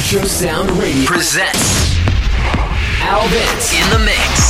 Electro Sound Radio presents Al Vince In the Mix.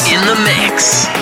In the mix.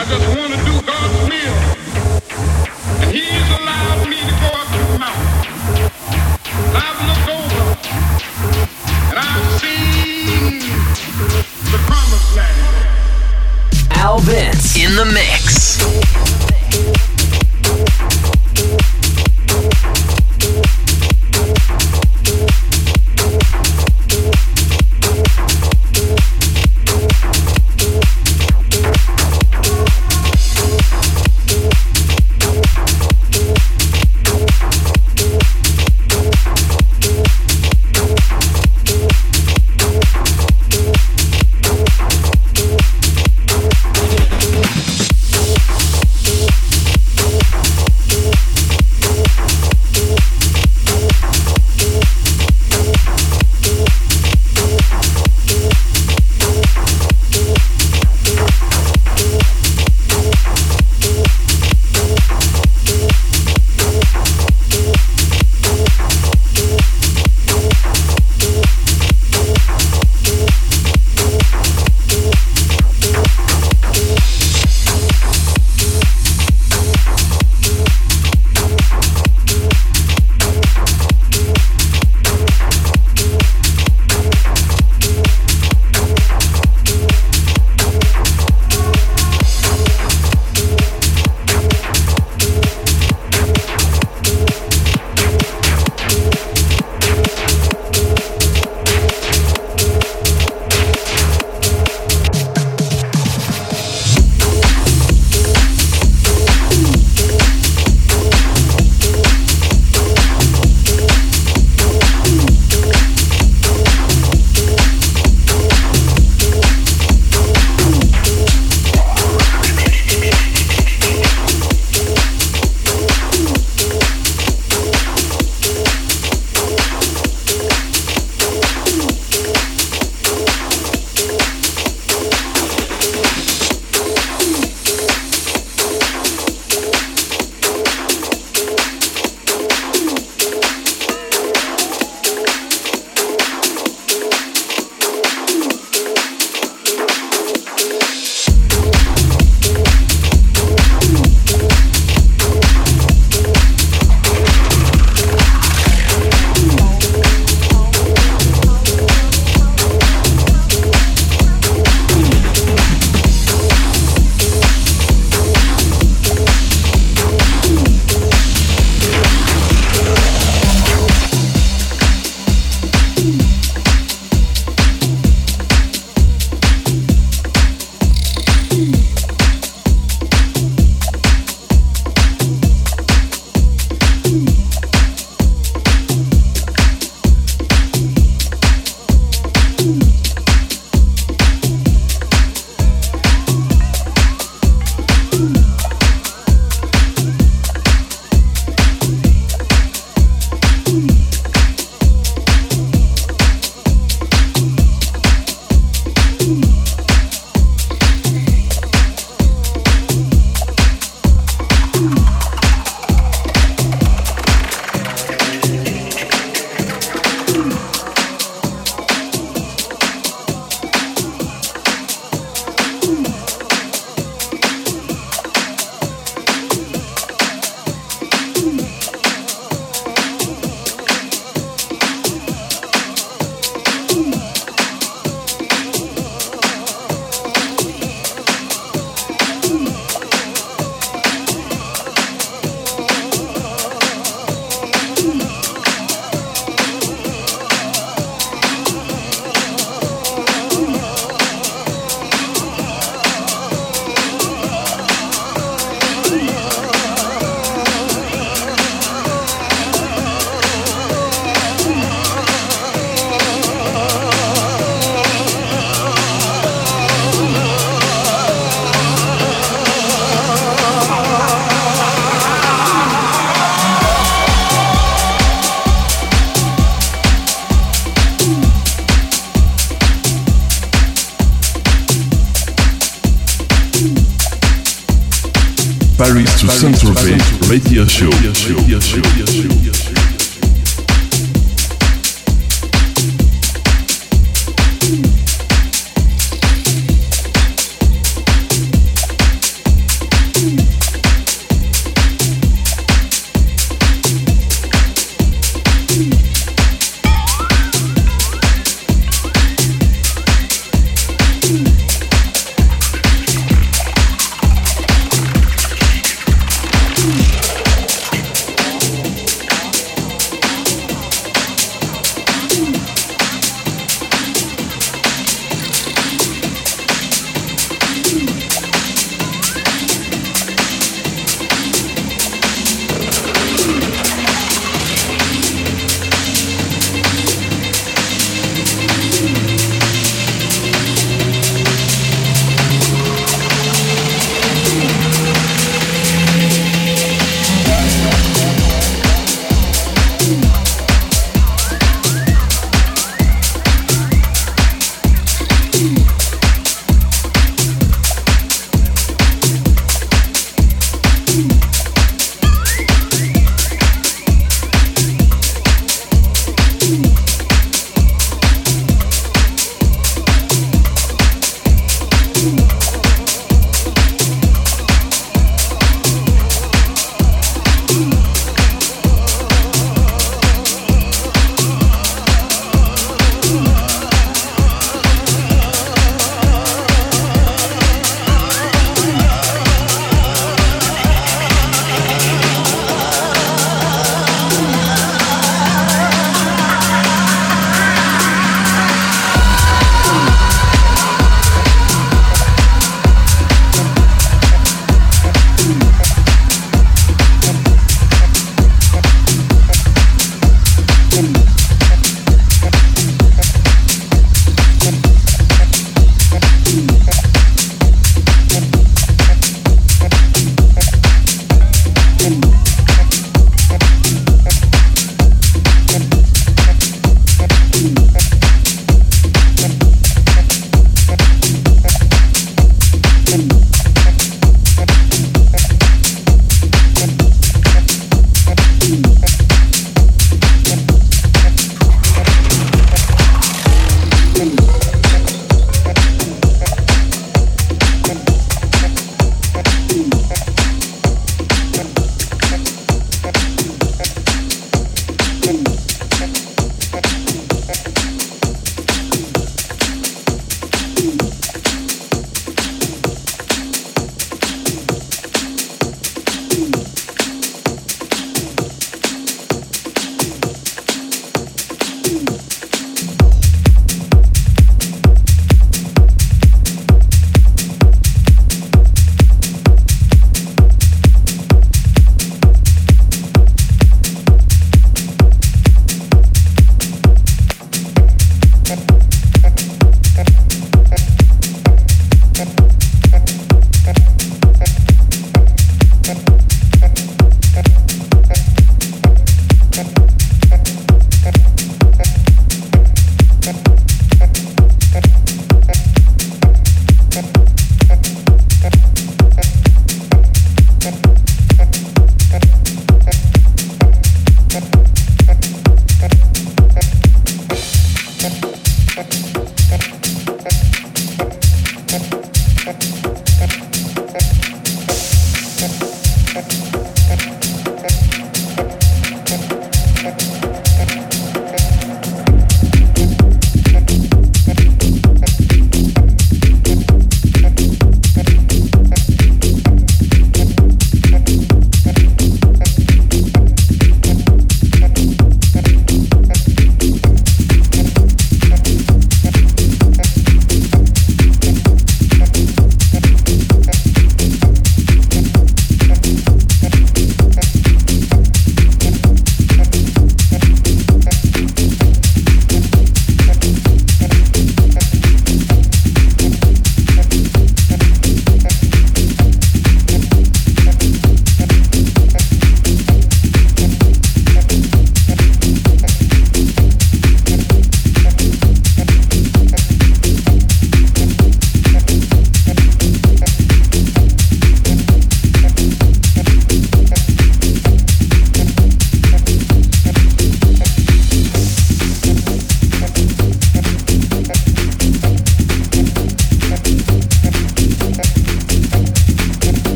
I just want to do God's will. And He's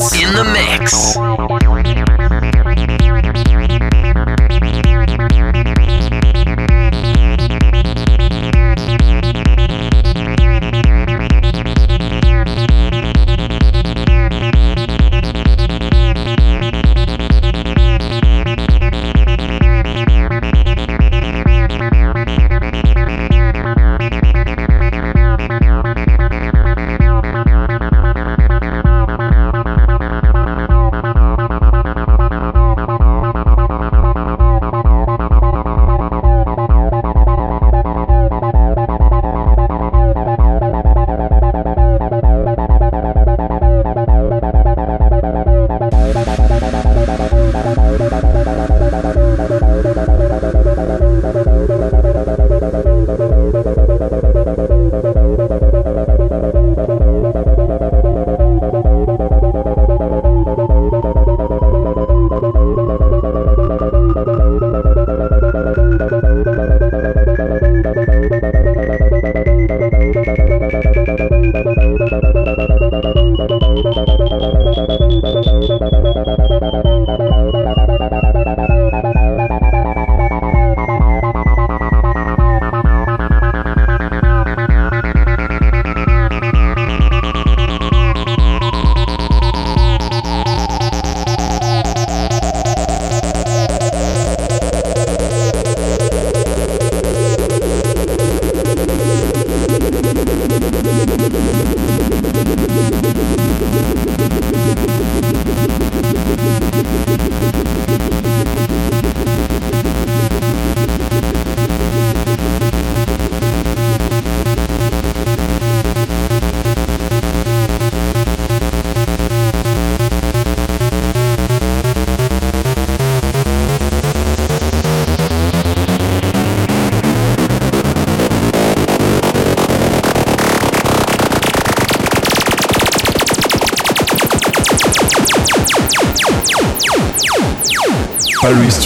in the mix.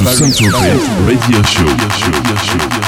Paris to Saint-Tropez Radio Show.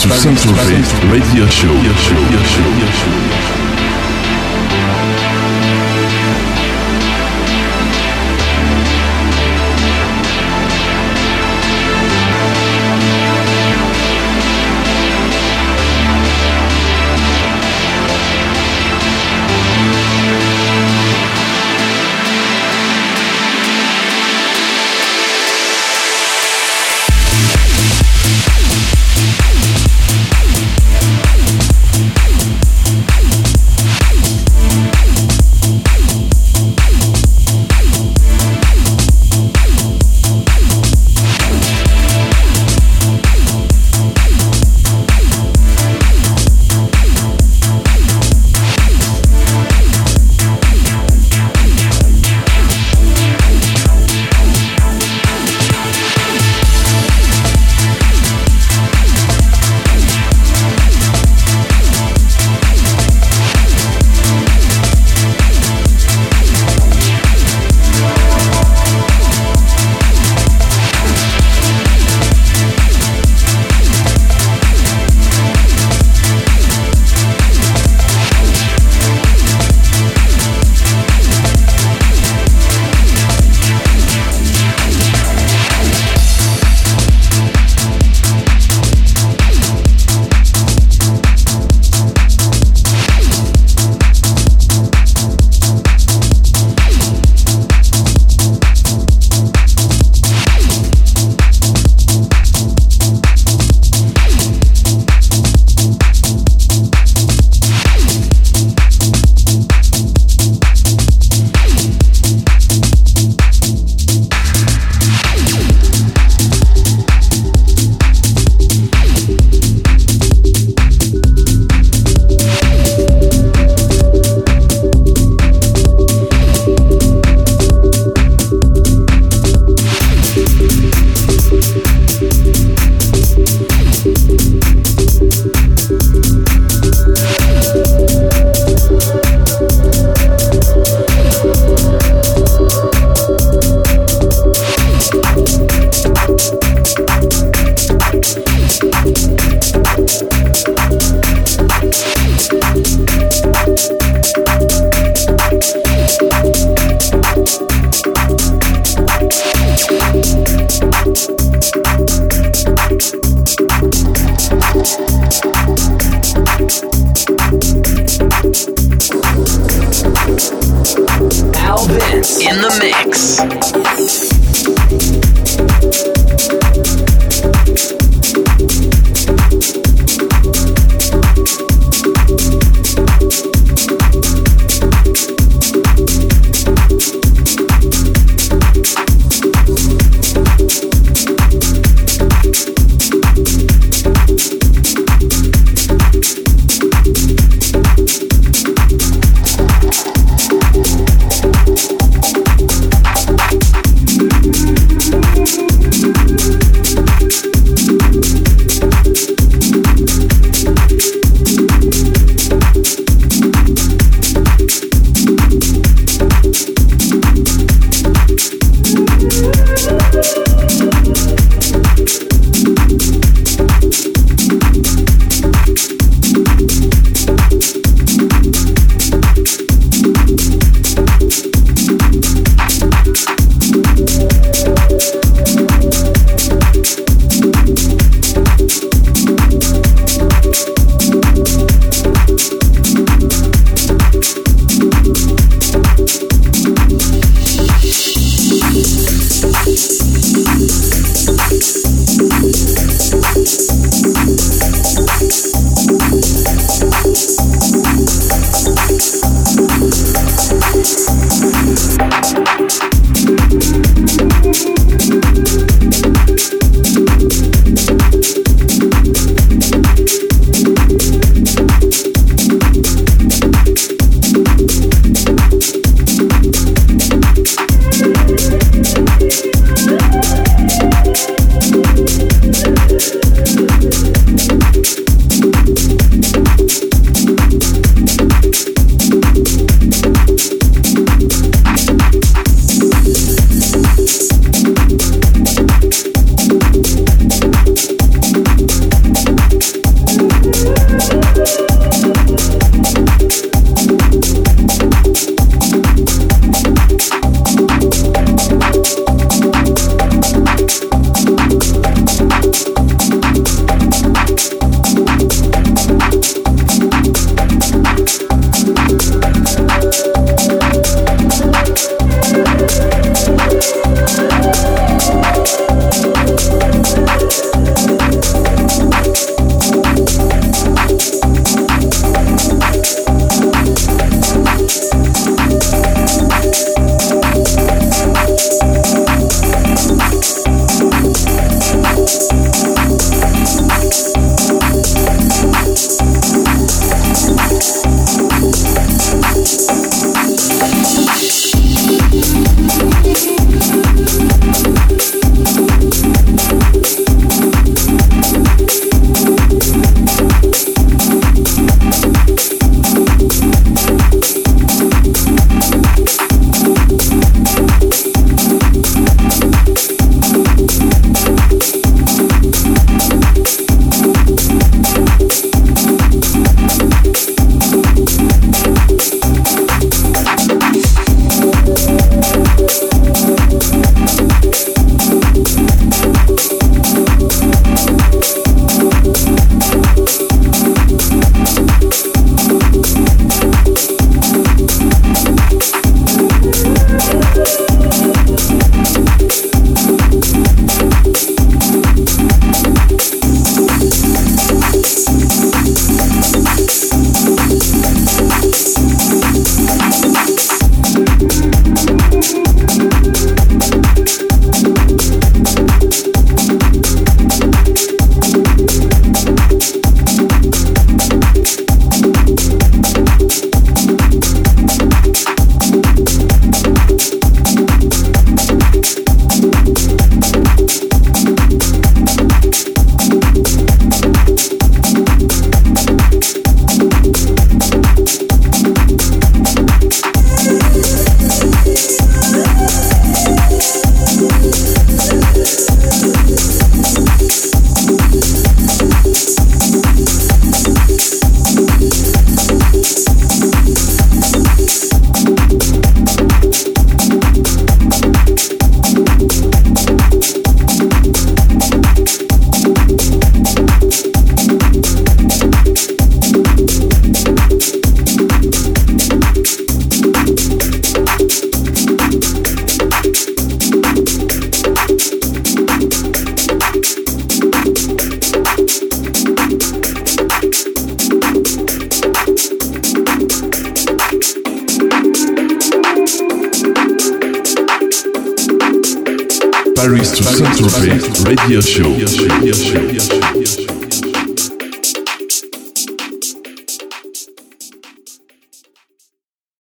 To Saint-Tropez radio show.